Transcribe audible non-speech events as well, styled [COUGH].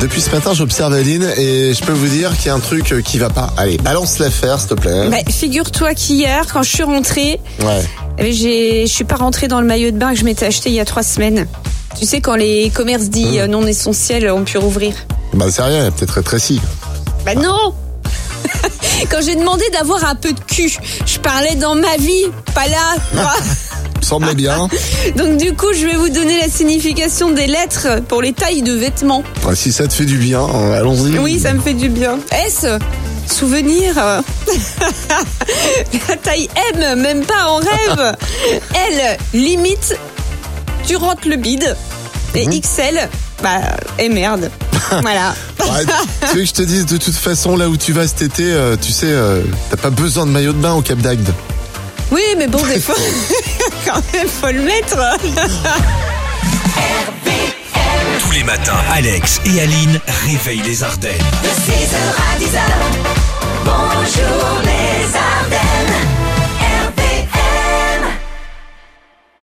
Depuis ce matin, j'observe Aline et je peux vous dire qu'il y a un truc qui va pas. Allez, balance l'affaire, s'il te plaît. Bah, figure-toi qu'hier, quand je suis rentrée, Ouais. eh, j'ai, je suis pas rentrée dans le maillot de bain que je m'étais acheté il y a trois semaines. Tu sais, quand les commerces dits Mmh. euh, non essentiels ont pu rouvrir. Bah, c'est rien, peut-être rétréci. Bah non [LAUGHS] Quand j'ai demandé d'avoir un peu de cul, je parlais dans ma vie, pas là. moi. [LAUGHS] Semblait bien. [LAUGHS] Donc du coup, je vais vous donner la signification des lettres pour les tailles de vêtements. Ouais, si ça te fait du bien, euh, allons-y. Oui, ça me fait du bien. S Souvenir [LAUGHS] La taille M, même pas en rêve [LAUGHS] L, limite, tu rentres le bide. Et XL, bah, et merde. Voilà. Ouais, tu veux que je te dise, de toute façon, là où tu vas cet été, euh, tu sais, euh, t'as pas besoin de maillot de bain au Cap d'Agde. Oui, mais bon, des fois, [LAUGHS] quand même, faut le mettre. Tous les matins, Alex et Aline réveillent les Ardennes. De 6h à 10h, bonjour